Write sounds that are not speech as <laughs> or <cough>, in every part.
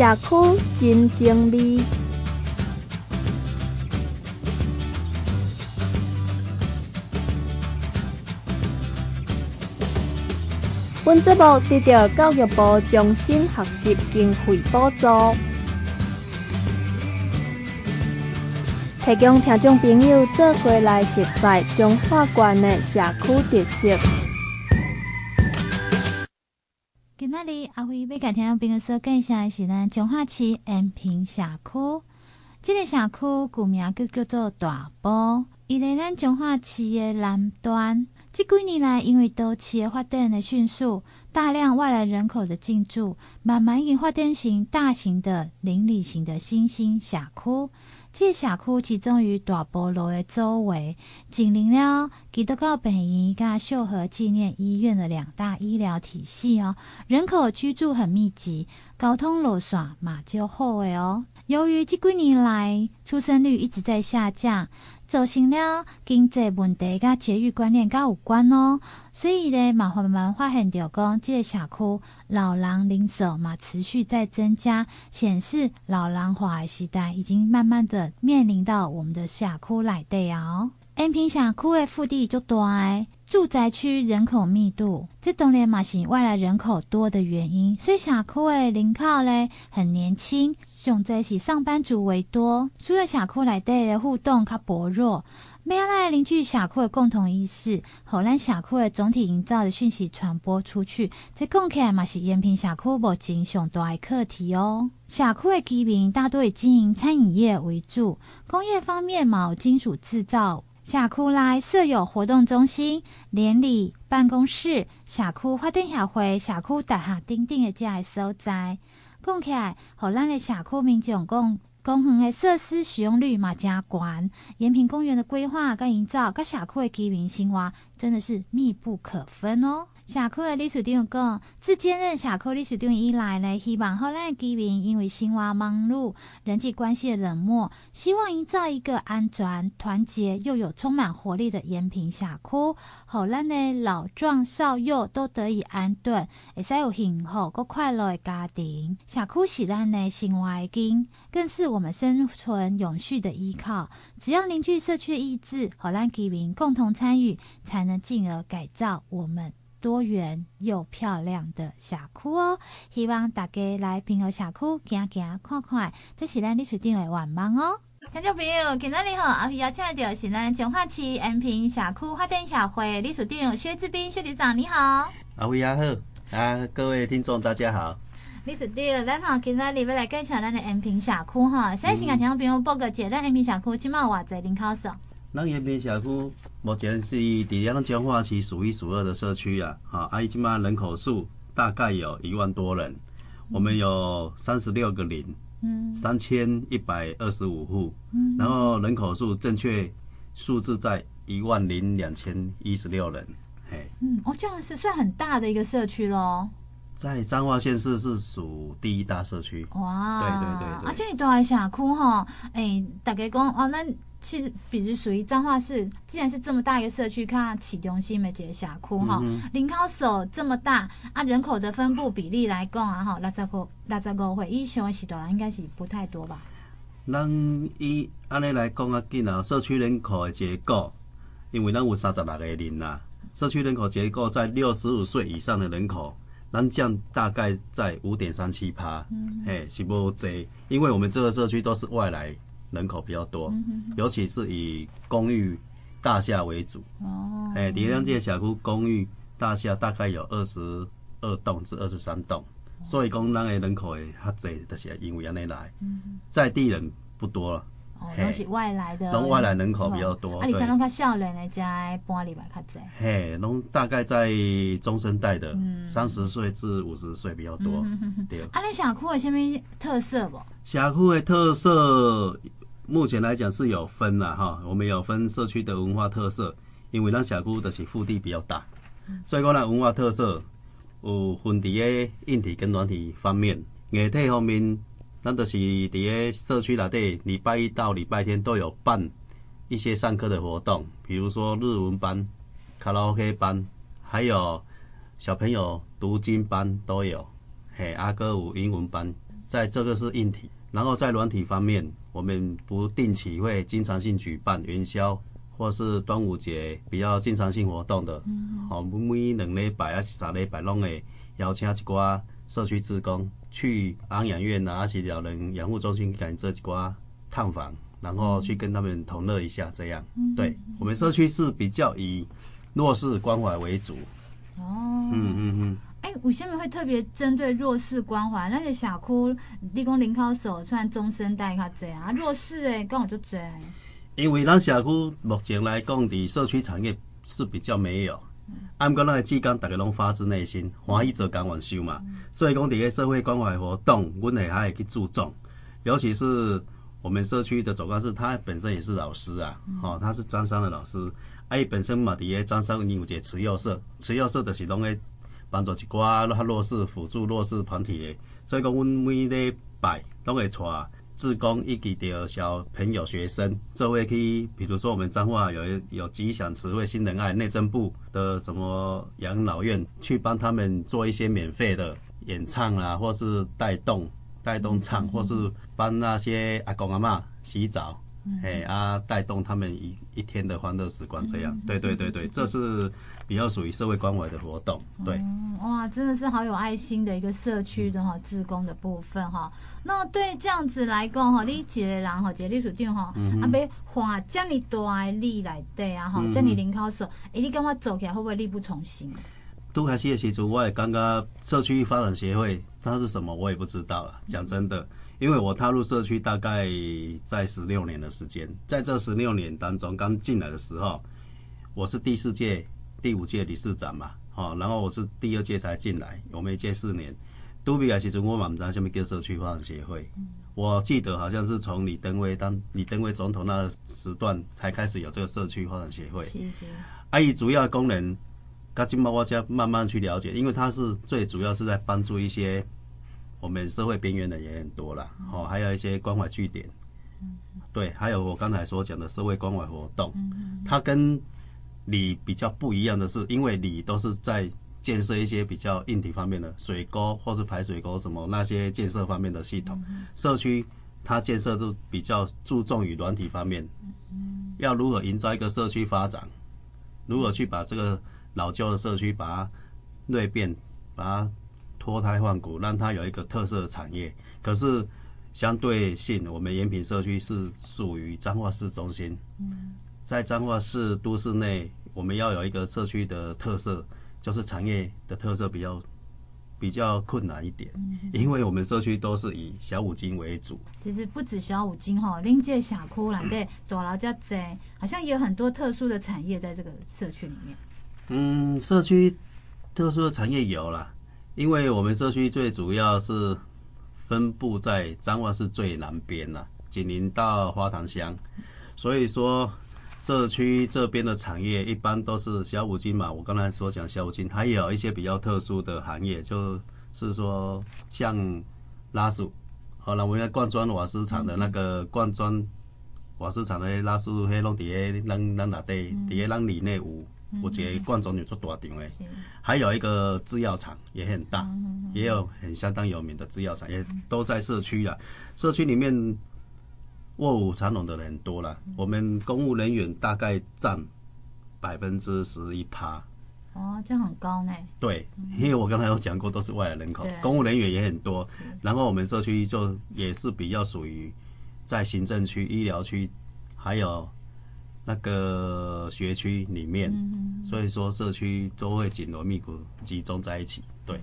社区真精美。本节目得到教育部终身学习经费补助，提供听众朋友做伙来熟悉彰化县的社区特色。阿辉要甲听众朋友说介绍的是咱彰化市安平社区，这个社区古名叫叫做大埔，伊在咱彰化市的南端。这几年来，因为都市的发展的迅速，大量外来人口的进驻，慢慢已经发展成大型的邻里型的新兴社区。这社区集中于大菠萝的周围，紧邻了基督教本营跟秀和纪念医院的两大医疗体系哦，人口居住很密集，交通路线马就好诶哦。由于这几年来出生率一直在下降。造成了经济问题，甲节育观念甲有关哦，所以呢，慢慢慢发现到讲，这个社区老人人手嘛持续在增加，显示老人化的时代已经慢慢的面临到我们的社区内底哦。延平社区的腹地就大，住宅区人口密度，这当然嘛是外来人口多的原因，所以社区的人口呢很年轻，上在是上班族为多，所以社区内底的互动较薄弱。没有来凝聚社区的共同意识，好让社区的总体营造的讯息传播出去，这讲起来嘛是延平社区目前上大的课题哦。社区的居民大多以经营餐饮业为主，工业方面嘛有金属制造。社区内设有活动中心、联理办公室、社区发展协会、社区大厦等等的这些所在，讲起来，互咱的社区民众讲，公园的设施使用率嘛真高，延平公园的规划跟营造，跟社区的居民生活真的是密不可分哦。社区的理事长讲，自兼任社区理事长以来呢，希望后来的居民因为生活忙碌、人际关系的冷漠，希望营造一个安全、团结又有充满活力的延平社区，后来的老壮少幼都得以安顿，会使有幸福和快乐的家庭。社区是咱的生活的根，更是我们生存永续的依靠。只要凝聚社区的意志，后来居民共同参与，才能进而改造我们。多元又漂亮的社区哦，希望大家来平和社区行行看看，这是咱历史定位愿望哦。听众朋友，今天你好，阿皮邀请到是咱彰化市延平社区发展协会理事长薛志斌薛理事长，你好。阿皮阿好啊，各位听众大家好。理事长，咱好，今天你要来介绍咱的延平社区哈，先先跟听众朋友报个节，咱延平社区今麦有偌侪人口数？咱延平社区目前是伫咱彰化区数一数二的社区啊，哈，啊，伊即马人口数大概有一万多人，我们有三十六个零，嗯，三千一百二十五户，嗯，然后人口数正确数字在一万零两千一十六人，嘿，嗯，哦，这样是算很大的一个社区喽，在彰化县市是属第一大社区，哇，对对对，对，啊，这里大的社区哈，诶，大家讲哦，咱。其实，比如属于彰化市，既然是这么大一个社区，看市中心的这个社区哈，林口手这么大啊，人口的分布比例来讲啊，哈，六十五六十五岁以上的时段人应该是不太多吧？咱以安尼来讲啊，紧啊，社区人口的结构，因为咱有三十六个人呐，社区人口结构在六十五岁以上的人口，咱占大概在五点三七趴，嘿，是不济，因为我们这个社区都是外来。人口比较多，尤其是以公寓大厦为主。哦，哎，迪亮街小区公寓大厦大概有二十二栋至二十三栋，所以讲咱的人口会较侪，就是因为安尼来。在地人不多了，哦，都是外来的，拢外来人口比较多。啊，你像拢较少年的才搬里来较济。嘿，拢大概在中生代的，三十岁至五十岁比较多。对。啊，你社区有啥物特色不？社区的特色。目前来讲是有分啦，哈，我们有分社区的文化特色，因为咱小姑的是腹地比较大，所以讲呢文化特色有分伫个硬体跟软体方面。硬体方面，咱就是伫个社区内底，礼拜一到礼拜天都有办一些上课的活动，比如说日文班、卡拉 OK 班，还有小朋友读经班都有，嘿，阿哥有英文班。在这个是硬体，然后在软体方面，我们不定期会经常性举办元宵或是端午节比较经常性活动的。好、嗯，每两礼拜还是三礼拜，拢会邀请一寡社区职工去安养院啊，还是老人养护中心，给这一寡探访，然后去跟他们同乐一下。这样，嗯、对我们社区是比较以弱势关怀为主。哦，嗯嗯嗯。哎，为什么会特别针对弱势关怀？那些社区，你讲林口社算中生代较济啊，弱势诶，跟我就济。因为咱社区目前来讲，伫社区产业是比较没有。按讲咱的志工，大家拢发自内心欢喜做工完收嘛，嗯、所以讲伫个社会关怀活动，阮会还会去注重。尤其是我们社区的总干事，他本身也是老师啊，哦，他是张三的老师，啊，伊本身嘛伫个张三有一个慈幼社，慈幼社就是拢个。帮助一寡较弱势、辅助弱势团体的，所以讲，阮每礼拜拢会带志工以及着小朋友、学生，做伙去，比如说我们彰化有有吉祥慈惠新仁爱内政部的什么养老院，去帮他们做一些免费的演唱啊，或是带动带动唱，或是帮那些阿公阿嬷洗澡。哎啊，带动他们一一天的欢乐时光，这样，对对对对，这是比较属于社会关怀的活动，对。嗯、哇，真的是好有爱心的一个社区的哈，志工的部分哈。那对这样子来讲哈，你一个人哈，一个理事长哈，啊，别花这么大的力来对啊哈，这么零开始，哎，你跟我走起来会不会力不从心？都开始的时候，我也刚刚社区发展协会它是什么，我也不知道了。讲真的。因为我踏入社区大概在十六年的时间，在这十六年当中，刚进来的时候，我是第四届、第五届理事长嘛，好，然后我是第二届才进来，我们一届四年。都比来时阵，我嘛不知道什么叫社区发展协会，我记得好像是从李登辉当李登辉总统那个时段才开始有这个社区发展协会。阿姨主要的功能，刚进到我家慢慢去了解，因为它是最主要是在帮助一些。我们社会边缘的也很多了，哦，还有一些关怀据点，对，还有我刚才所讲的社会关怀活动，它跟里比较不一样的是，因为里都是在建设一些比较硬体方面的水沟或是排水沟什么那些建设方面的系统，社区它建设都比较注重于软体方面，要如何营造一个社区发展，如何去把这个老旧的社区把它蜕变，把它。脱胎换骨，让它有一个特色的产业。可是相对性，我们延平社区是属于彰化市中心。在彰化市都市内，我们要有一个社区的特色，就是产业的特色比较比较困难一点。因为我们社区都是以小五金为主。其实不止小五金哈，临界峡谷啦对，大老家在，好像也有很多特殊的产业在这个社区里面。嗯，社区特殊的产业有啦。因为我们社区最主要是分布在彰化市最南边呐，紧邻到花塘乡，所以说社区这边的产业一般都是小五金嘛。我刚才所讲小五金，还有一些比较特殊的行业，就是说像拉树，好了，我们灌装瓦斯厂的那个灌装瓦斯厂的拉树，黑龙底下咱咱哪底底下咱里内有。我觉得灌装有做大场诶，还有一个制药厂也很大，也有很相当有名的制药厂，也都在社区啊。社区里面卧虎藏龙的人多了，我们公务人员大概占百分之十一趴。哦，这样很高呢。对，因为我刚才有讲过，都是外来人口，公务人员也很多。然后我们社区就也是比较属于在行政区、医疗区，还有。那个学区里面，所以说社区都会紧锣密鼓集中在一起。对，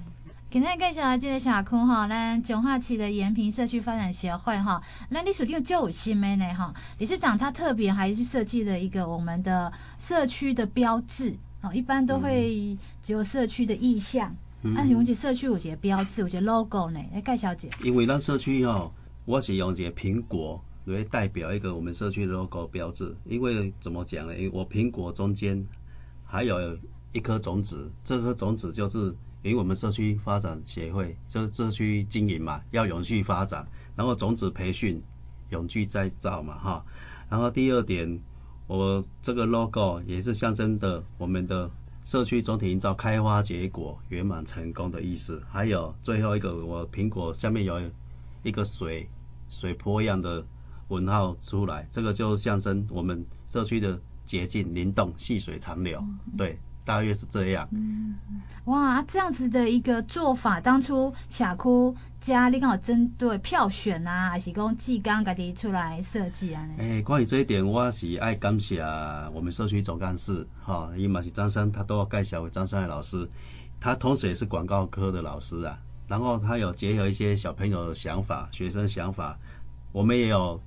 今天介绍这个社区哈，咱彰化区的延平社区发展协会哈，那你属定就有新的呢哈。理事长他特别还是设计了一个我们的社区的标志哦，一般都会只有社区的意向，但是我们社区有这个标志，有这个 logo 呢，来介绍一下。因为咱社区哦，我是用这个苹果。会代表一个我们社区的 logo 标志，因为怎么讲呢？因为我苹果中间还有一颗种子，这颗种子就是因为我们社区发展协会就是社区经营嘛，要永续发展，然后种子培训，永续再造嘛，哈。然后第二点，我这个 logo 也是象征的我们的社区总体营造开花结果圆满成功的意思。还有最后一个，我苹果下面有。一个水水波一样的纹号出来，这个就象征我们社区的洁净灵动、细水长流。对。大约是这样。嗯，哇，这样子的一个做法，当初社区家你刚好针对票选啊，还是讲技刚家己出来设计啊？诶、欸，关于这一点，我是爱感谢我们社区总干事，哈，伊嘛是张三，他都要介绍给张三的老师，他同时也是广告科的老师啊。然后他有结合一些小朋友的想法、学生想法，我们也有。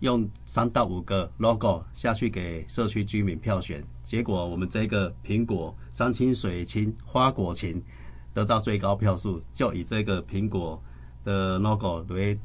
用三到五个 logo 下去给社区居民票选，结果我们这个苹果山青水清花果情得到最高票数，就以这个苹果的 logo 为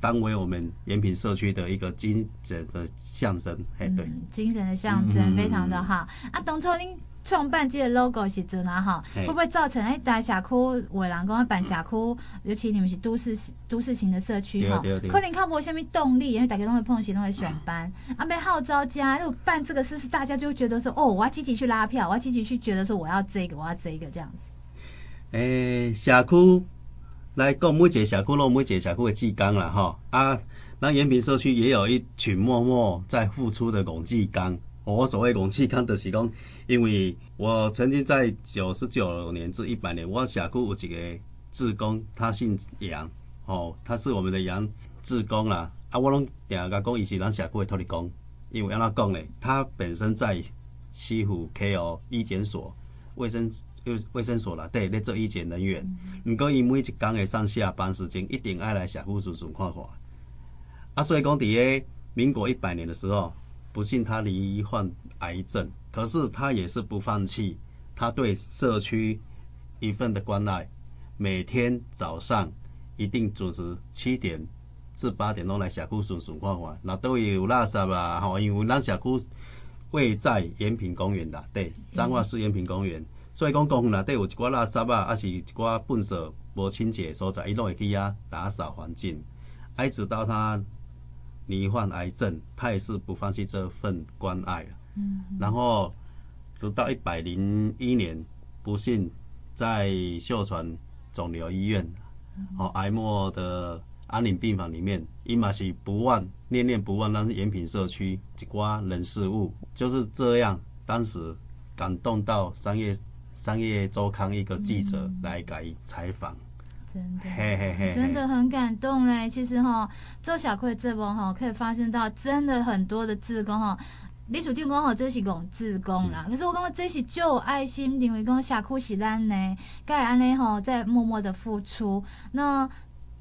当为我们延平社区的一个精神的象征。哎，对，精神的象征非常的好。啊，当初您。创办这个 logo 时阵啊，哈，会不会造成哎大社区有人讲办社区，尤其你们是都市都市型的社区哈，可能靠无虾米动力，因为大家都会碰时都会选班，啊，被号召家，如果办这个是不是大家就会觉得说，哦，我要积极去拉票，我要积极去觉得说我要这个，我要这个这样子。<laughs> 诶、欸，社区来讲，每一个社区都每一个社区的志工啦，哈啊，那延平社区也有一群默默在付出的公志工。我所谓公志工就是讲，因为我曾经在九十九年至一百年，我社区有一个志工，他姓杨，哦，他是我们的杨志工啦。啊，我拢定甲讲，伊是咱社区的土地公，因为安怎讲呢？他本身在西湖 KO 医检所卫生卫卫生所啦，对，咧做医检人员。毋过伊每一工的上下班时间，一定爱来社区顺顺看看。啊，所以讲伫个民国一百年的时候。不幸他罹患癌症，可是他也是不放弃，他对社区一份的关爱，每天早上一定准时七点至八点钟来社区顺顺看看，那都有垃圾啊，吼，因为咱社区位在延平公园啦，对，彰化市延平公园，所以讲公园内底有一寡垃圾啊，还是一寡粪扫无清洁所在，伊拢会去遐打扫环境，一直到他。罹患癌症，他也是不放弃这份关爱。嗯，然后直到一百零一年，不幸在秀传肿瘤医院，哦，癌末的安宁病房里面，伊嘛是不忘念念不忘，但是延平社区一寡人事物就是这样，当时感动到商业商业周刊一个记者来给采访。真的，真的很感动嘞。其实哈，做小区这波哈，可以发现到真的很多的志工哈。你属定工哈，这是讲自工啦。可是我感觉这是就有爱心，因为讲社区是咱呢，该安尼吼，在默默的付出。那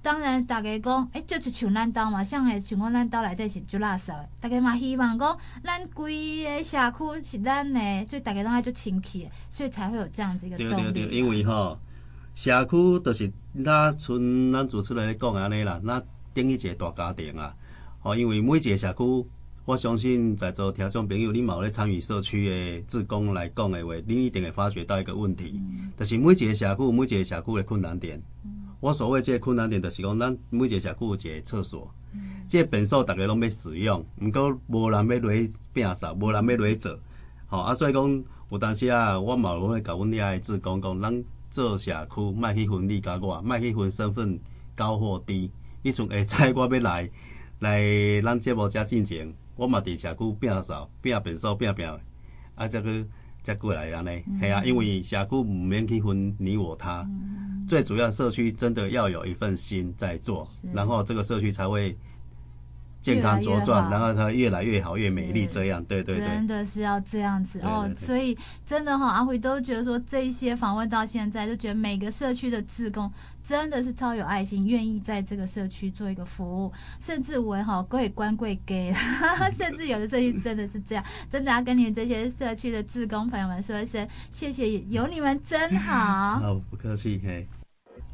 当然，大家讲，哎、欸，就是像咱兜嘛，像诶，像讲咱兜内底是就垃圾。大家嘛希望讲，咱规个社区是咱呢，所以大家拢爱做清气，所以才会有这样子一个动力。对对对，因为哈。社区就是，那像咱主持人咧讲安尼啦，那等于一个大家庭啊。哦，因为每一个社区，我相信在座听众朋友，你嘛有咧参与社区的志工来讲的话，你一定会发觉到一个问题，嗯、就是每一个社区，每一个社区的困难点。嗯、我所谓这个困难点，就是讲咱每一个社区有一个厕所，嗯、这个便所大家拢要使用，毋过无人要落去摒扫，无人要落去做。好啊，所以讲有当时啊，我嘛会甲阮遐的志工讲，咱。做社区，卖去分你甲我，卖去分身份高或低。以前会知我要来 <laughs> 来咱节目遮进前，我嘛伫社区摒扫、摒便扫、摒摒，啊，则去再过来安尼。系、嗯、啊，因为社区毋免去分你我他，嗯、最主要社区真的要有一份心在做，然后这个社区才会。健康茁壮，然后它越来越好，越美丽，这样，对对对，真的是要这样子哦。所以真的哈，阿辉都觉得说，这一些访问到现在，就觉得每个社区的志工真的是超有爱心，愿意在这个社区做一个服务，甚至为哈贵官贵给，<laughs> 甚至有的社区真的是这样，真的要跟你们这些社区的志工朋友们说一声谢谢，有你们真好。<laughs> 好，不客气，嘿。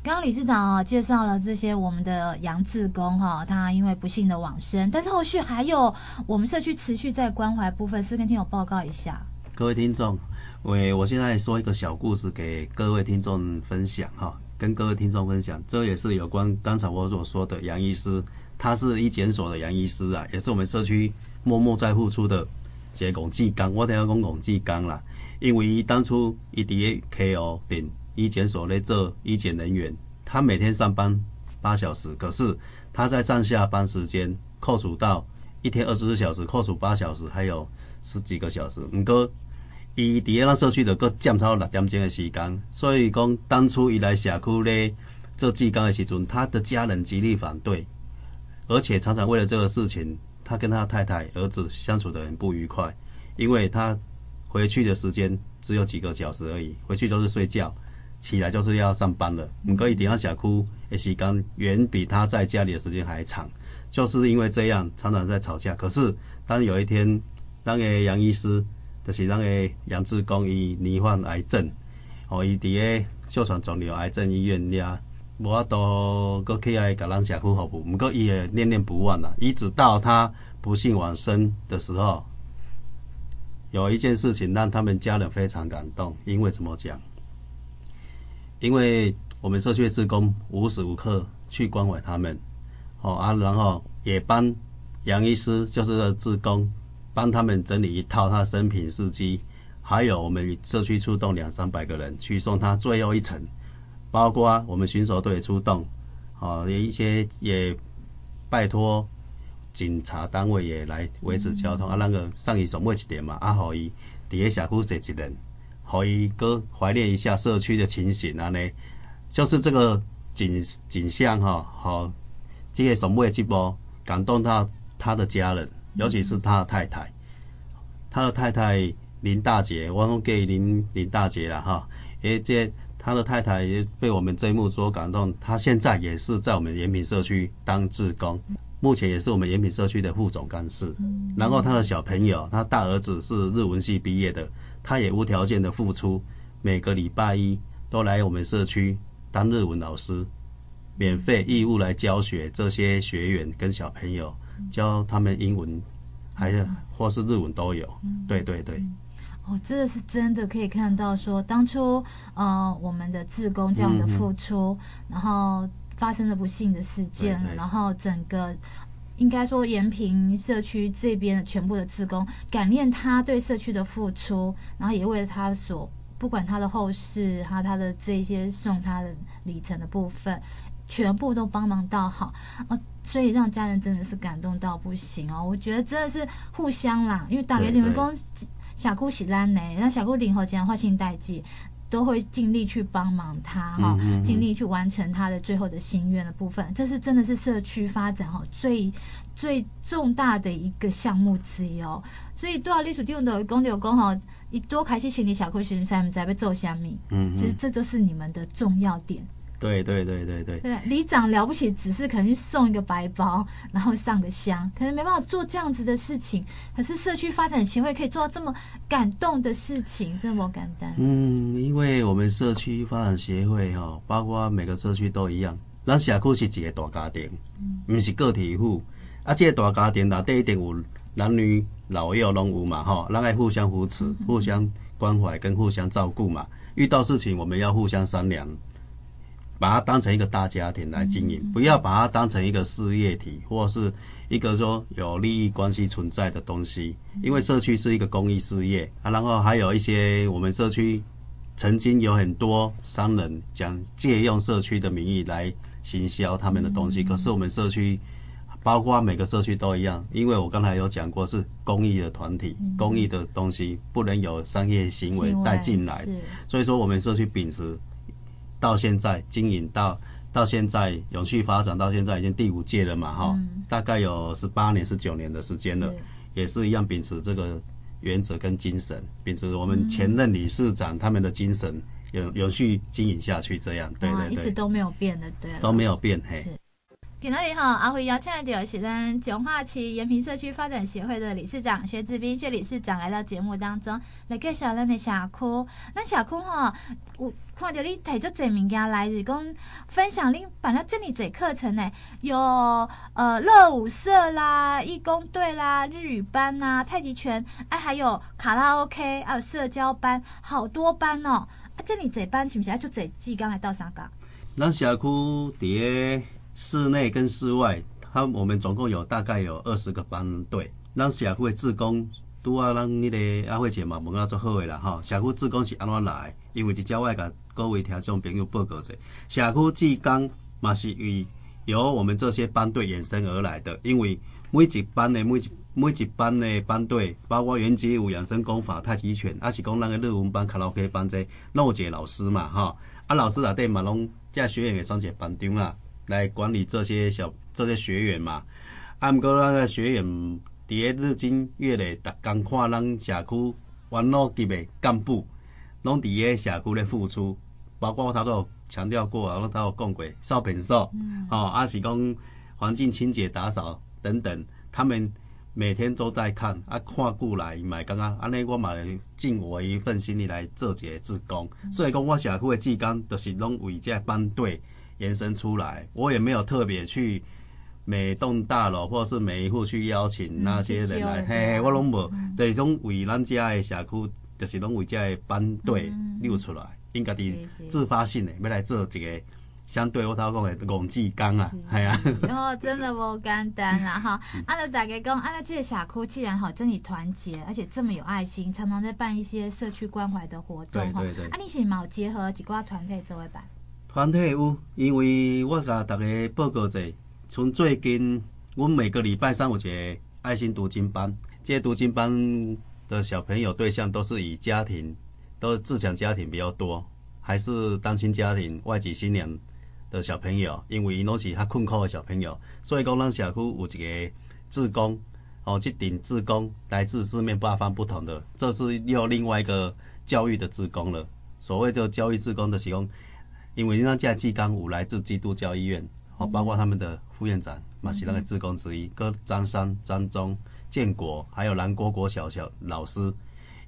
刚刚理事长哦介绍了这些我们的杨志工哈，他因为不幸的往生，但是后续还有我们社区持续在关怀部分，是不是跟听友报告一下？各位听众，我我现在说一个小故事给各位听众分享哈，跟各位听众分享，这也是有关刚才我所说的杨医师，他是医检所的杨医师啊，也是我们社区默默在付出的这个公志工，我等下讲公志刚啦，因为当初一 D A K O 顶。医检所咧做医检人员，他每天上班八小时，可是他在上下班时间扣除到一天二十四小时，扣除八小时，还有十几个小时。毋过伊伫个社区的搁占超六点钟的时间，所以讲当初伊来社区咧做志工的时阵，他的家人极力反对，而且常常为了这个事情，他跟他太太、儿子相处得很不愉快，因为他回去的时间只有几个小时而已，回去都是睡觉。起来就是要上班了，唔可以顶下社区的时间远比他在家里的时间还长，就是因为这样常常在吵架。可是当有一天，那个杨医师就是那个杨志刚伊罹患癌症，哦，伊伫个哮喘肿瘤癌症医院俩，无法度搁起来甲咱社区服务，唔过伊也念念不忘啦，一直到他不幸往生的时候，有一件事情让他们家人非常感动，因为怎么讲？因为我们社区的职工无时无刻去关怀他们，哦啊，然后也帮杨医师就是职工帮他们整理一套他的生平事迹，还有我们社区出动两三百个人去送他最后一程，包括我们巡守队出动，哦，有一些也拜托警察单位也来维持交通，啊，那个上一送尾一点嘛，啊，可以底下社区设一人。可以哥怀念一下社区的情形啊，呢，就是这个景景象哈，好，这个什么节目感动到他的家人，尤其是他的太太，他的太太林大姐，我拢给林林大姐了哈，诶，这他的太太也被我们这一幕所感动，他现在也是在我们延平社区当志工，目前也是我们延平社区的副总干事，然后他的小朋友，他大儿子是日文系毕业的。他也无条件的付出，每个礼拜一都来我们社区当日文老师，免费义务来教学这些学员跟小朋友，教他们英文，还是或是日文都有。对对对。哦，这个是真的可以看到说，当初呃我们的志工这样的付出，然后发生了不幸的事件，然后整个。应该说，延平社区这边的全部的职工感念他对社区的付出，然后也为了他所不管他的后事，还有他的这些送他的里程的部分，全部都帮忙到好哦，所以让家人真的是感动到不行哦。我觉得真的是互相啦，因为打给你们工小姑喜兰呢，让小姑领后这样花心代际。都会尽力去帮忙他哈，尽力去完成他的最后的心愿的部分。这是真的是社区发展哈最最重大的一个项目之一哦。所以多少隶属地方都有公有公哈，你多开始心理小区巡山在被做虾米，嗯，其实这就是你们的重要点。对对对对对，对，里长了不起，只是可能送一个白包，然后上个香，可能没办法做这样子的事情。可是社区发展协会可以做到这么感动的事情，这么简单。嗯，因为我们社区发展协会哈，包括每个社区都一样，咱社区是一个大家庭，不是个体户。啊，这个大家庭内底一定有男女老幼拢有嘛，哈，咱爱互相扶持、互相关怀跟互相照顾嘛。遇到事情我们要互相商量。把它当成一个大家庭来经营，不要把它当成一个事业体，或是一个说有利益关系存在的东西。因为社区是一个公益事业啊，然后还有一些我们社区曾经有很多商人讲借用社区的名义来行销他们的东西，可是我们社区包括每个社区都一样，因为我刚才有讲过是公益的团体，公益的东西不能有商业行为带进来，所以说我们社区秉持。到现在经营到到现在永续发展到现在已经第五届了嘛哈，嗯、大概有十八年十九年的时间了，也是一样秉持这个原则跟精神，秉持我们前任理事长他们的精神，永永续经营下去，这样对对对，一直都没有变的，对，都没有变嘿。今天好，阿辉邀请到是咱彰化市延平社区发展协会的理事长薛志斌薛理事长来到节目当中来介绍咱的社区。咱社区哈，有看到你提出这物件来，是讲分享恁办了这么多课程呢，有呃乐舞社啦、义工队啦、日语班呐、太极拳，哎，还有卡拉 OK，还有社交班，好多班哦。啊，这么多班是不是要做这季刚来到三港？咱社区伫。室内跟室外，他我们总共有大概有二十个班队。咱社区的志工，拄啊，咱那个阿慧姐嘛，问啊做好的啦哈。社区志工是安怎来？因为一朝我甲各位听众朋友报告者，社区志工嘛是为由我们这些班队衍生而来的。因为每一班的每一每一班的班队，包括原街舞、养生功法、太极拳，还是讲那个日文班、卡拉 OK 班这，拢有一个老师嘛，哈。啊，老师内底嘛，拢这学员会选一个班长啊，来管理这些小这些学员嘛。啊，毋过那个学员伫个日积月累，逐工看咱社区元老级的干部，拢伫个社区咧付出，包括我头都有强调过啊，我头有讲过扫便所，哦，啊是讲环境清洁打扫等等，他们。每天都在看啊，看过来买刚刚安尼，我嘛尽我一份心力来做这个志工。所以讲，我社区的志工都是拢为这班队延伸出来。我也没有特别去每栋大楼或是每一户去邀请那些人来，嗯、嘿，我拢无。对，拢为咱家的社区，就是拢为家的班队溜出来，应该是自发性的要来做一个。相对我头讲的公济工啊，系啊，然后 <laughs> 真的不简单啦哈。阿拉大家讲，阿拉这个社区既然好真理团结，而且这么有爱心，常常在办一些社区关怀的活动哈。啊，你是冇结合几挂团体做一办？团体有，因为我甲大家报告者，从最近，我每个礼拜三有一个爱心读经班，这些读经班的小朋友对象都是以家庭，都是自强家庭比较多，还是单亲家庭、外籍新娘。的小朋友，因为伊拢是较困苦的小朋友，所以讲咱社区有一个志工，哦，这顶志工来自四面八方不同的，这是又另外一个教育的志工了。所谓这个教育志工的是讲，因为咱这志工有来自基督教医院，哦，包括他们的副院长嘛是那个志工之一，跟张三、张忠、建国，还有南国国小小老师，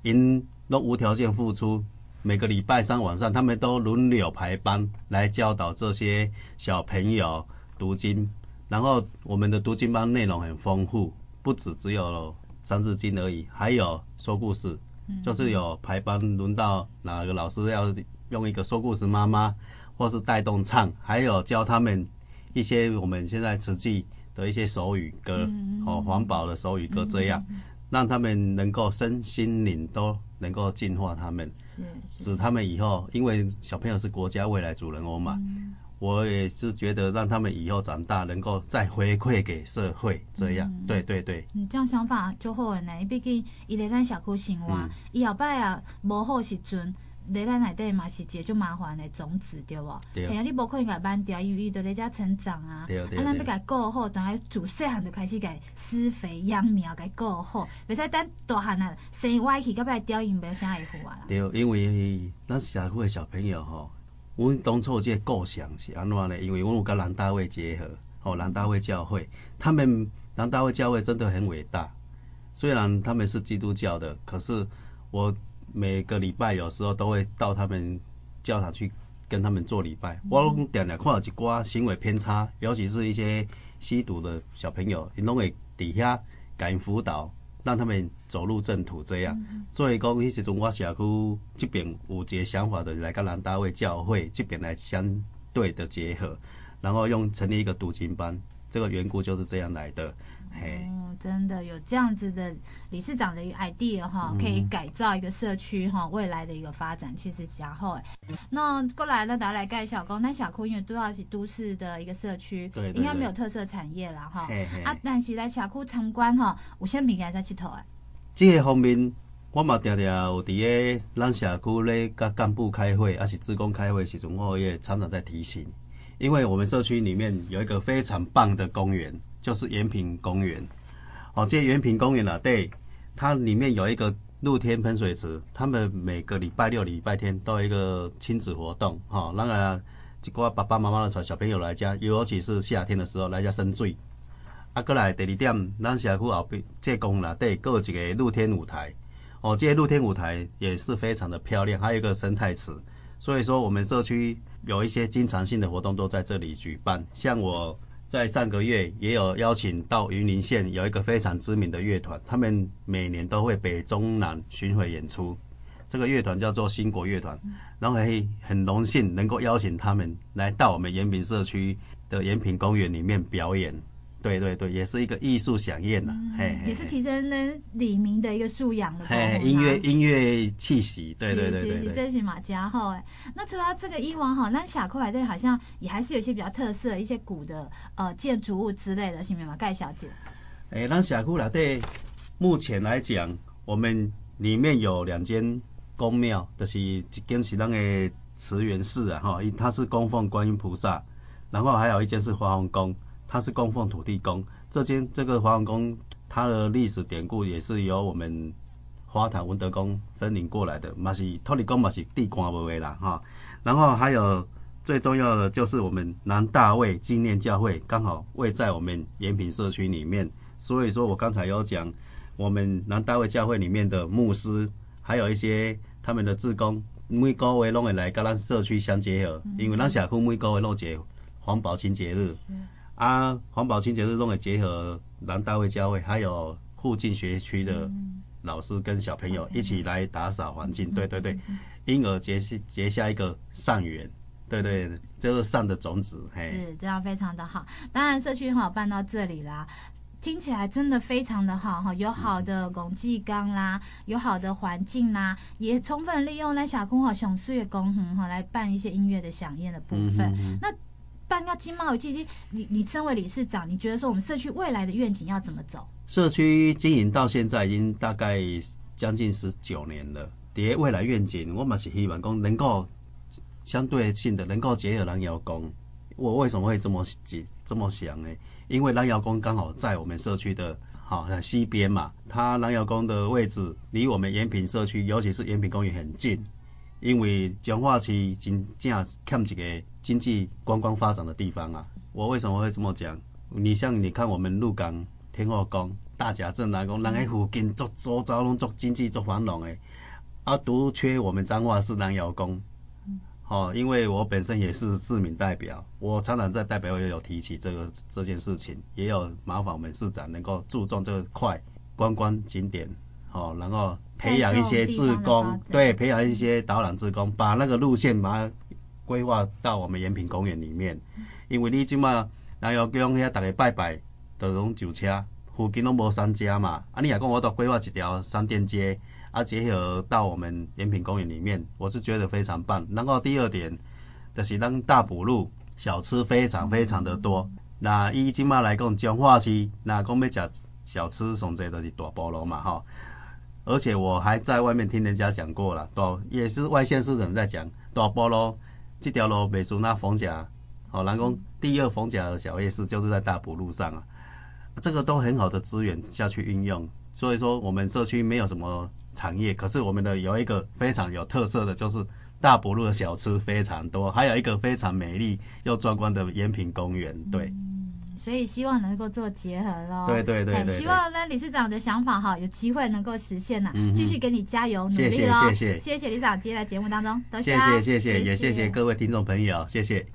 因都无条件付出。每个礼拜三晚上，他们都轮流排班来教导这些小朋友读经。然后我们的读经班内容很丰富，不止只有三字经而已，还有说故事。就是有排班轮到哪个老师要用一个说故事妈妈，或是带动唱，还有教他们一些我们现在实际的一些手语歌，哦，环保的手语歌这样。让他们能够身心灵都能够净化他们，是，使他们以后，因为小朋友是国家未来主人翁嘛，嗯、我也是觉得让他们以后长大能够再回馈给社会，这样，嗯、对对对。你这样想法就好了呢，毕竟伊在咱社区生活，以后摆啊无好时阵。在咱内底嘛是一个就麻烦的种子，对无？对。哎呀，你无可能甲扳掉，因为伊在咧遮成长啊。对对。啊，咱要甲顾好，当然自细汉就开始甲施肥养苗，甲顾好，袂使等大汉啊生歪去，到尾掉因袂啥会好啊。对，因为咱社会的小朋友吼，阮当初这个构想是安怎呢？因为阮有甲南大会结合，吼南大会教会，他们南大会教会真的很伟大。虽然他们是基督教的，可是我。每个礼拜有时候都会到他们教堂去跟他们做礼拜。我点点看到一寡行为偏差，尤其是一些吸毒的小朋友，你拢会底下给予辅导，让他们走入正途。这样，所以讲，迄时阵我社区这边有一个想法的，来跟南大卫教会这边来相对的结合，然后用成立一个读经班，这个缘故就是这样来的。哦，真的有这样子的理事长的一个 idea 哈，可以改造一个社区哈，未来的一个发展其实较好哎。那过来呢，大家来盖小工，那小库因为主要是都市的一个社区，对应该没有特色产业啦哈。啊，但是来小区参观哈，有啥物件在佚佗哎？这个方面，我嘛常常有伫个咱社区咧，甲干部开会，还是职工开会时阵，我也常常在提醒，因为我们社区里面有一个非常棒的公园。就是延平公园，哦，这延平公园啊，对，它里面有一个露天喷水池，他们每个礼拜六、礼拜天都有一个亲子活动，哈，那个一个爸爸妈妈的带小朋友来家，尤其是夏天的时候来家生水。啊，过来第二点，咱社区后边这公园对，各有一个露天舞台，哦，这些露天舞台也是非常的漂亮，还有一个生态池，所以说我们社区有一些经常性的活动都在这里举办，像我。在上个月也有邀请到云林县有一个非常知名的乐团，他们每年都会北中南巡回演出。这个乐团叫做新国乐团，然后很很荣幸能够邀请他们来到我们延平社区的延平公园里面表演。对对对，也是一个艺术饗宴呐，嘿，也是提升人里民的一个素养的，嘿，音乐音乐气息，对对对对对，这是马家后哎。那除了这个以往哈，那社区里头好像也还是有一些比较特色，一些古的呃建筑物之类的，是吗？盖小姐，哎，那社区里头目前来讲，我们里面有两间宫庙，就是一间是那个慈元寺啊，哈，它是供奉观音菩萨，然后还有一间是华王宫。它是供奉土地公，这间这个华王宫，它的历史典故也是由我们花坛文德宫分灵过来的，嘛是土地公嘛是地官位的啦哈。然后还有最重要的就是我们南大卫纪念教会刚好位在我们延平社区里面，所以说我刚才有讲，我们南大卫教会里面的牧师，还有一些他们的志工，每个月拢会来跟咱社区相结合，因为咱社区每个月拢节黄宝清节日。啊，黄宝清节日都会结合南大卫教会，还有附近学区的老师跟小朋友一起来打扫环境，对对对，因而结下结下一个善缘，对对，就是善的种子。嘿，是这样，非常的好。当然，社区好办到这里啦，听起来真的非常的好哈，有好的公祭缸啦，有好的环境啦，也充分利用那小空好熊岁月工哈来办一些音乐的响宴的部分。那办个经贸基金，你你身为理事长，你觉得说我们社区未来的愿景要怎么走？社区经营到现在已经大概将近十九年了。迭未来愿景，我们是希望讲能够相对性的能够结合人窑工。我为什么会这么这么想呢？因为人窑工刚好在我们社区的好西边嘛，它人窑宫的位置离我们延平社区，尤其是延平公园很近。因为彰化区真正欠一个经济观光发展的地方啊！我为什么会这么讲？你像你看我们鹿港天后宫、大甲镇来讲，人喺附近做做招农做经济做繁荣诶，啊，独缺我们彰化市南窑宫。哦，因为我本身也是市民代表，我常常在代表会有提起这个这件事情，也有麻烦我们市长能够注重这块观光景点。哦，然后培养一些志工，对，培养一些导览志工，把那个路线把它规划到我们延平公园里面。因为你即马南窑宫遐大家拜拜，都拢酒车，附近拢无商家嘛。啊，你也讲我都规划一条商店街，啊，结合到我们延平公园里面，我是觉得非常棒。然后第二点，就是咱大埔路小吃非常非常的多。那以即马来讲，彰化区那讲要食小吃，上济都是大埔路嘛，吼。而且我还在外面听人家讲过了，都也是外县市人在讲，大波咯这条路美术那逢甲，好，南宫第二逢甲的小夜市就是在大埔路上啊，这个都很好的资源下去运用，所以说我们社区没有什么产业，可是我们的有一个非常有特色的就是大埔路的小吃非常多，还有一个非常美丽又壮观的延平公园，对。所以希望能够做结合喽，对对对，对，对，希望呢理事长的想法哈有机会能够实现呐，继续给你加油努力喽，谢谢谢谢，谢谢理事长今天来节目当中，多谢，谢谢谢谢，也谢谢各位听众朋友，谢谢。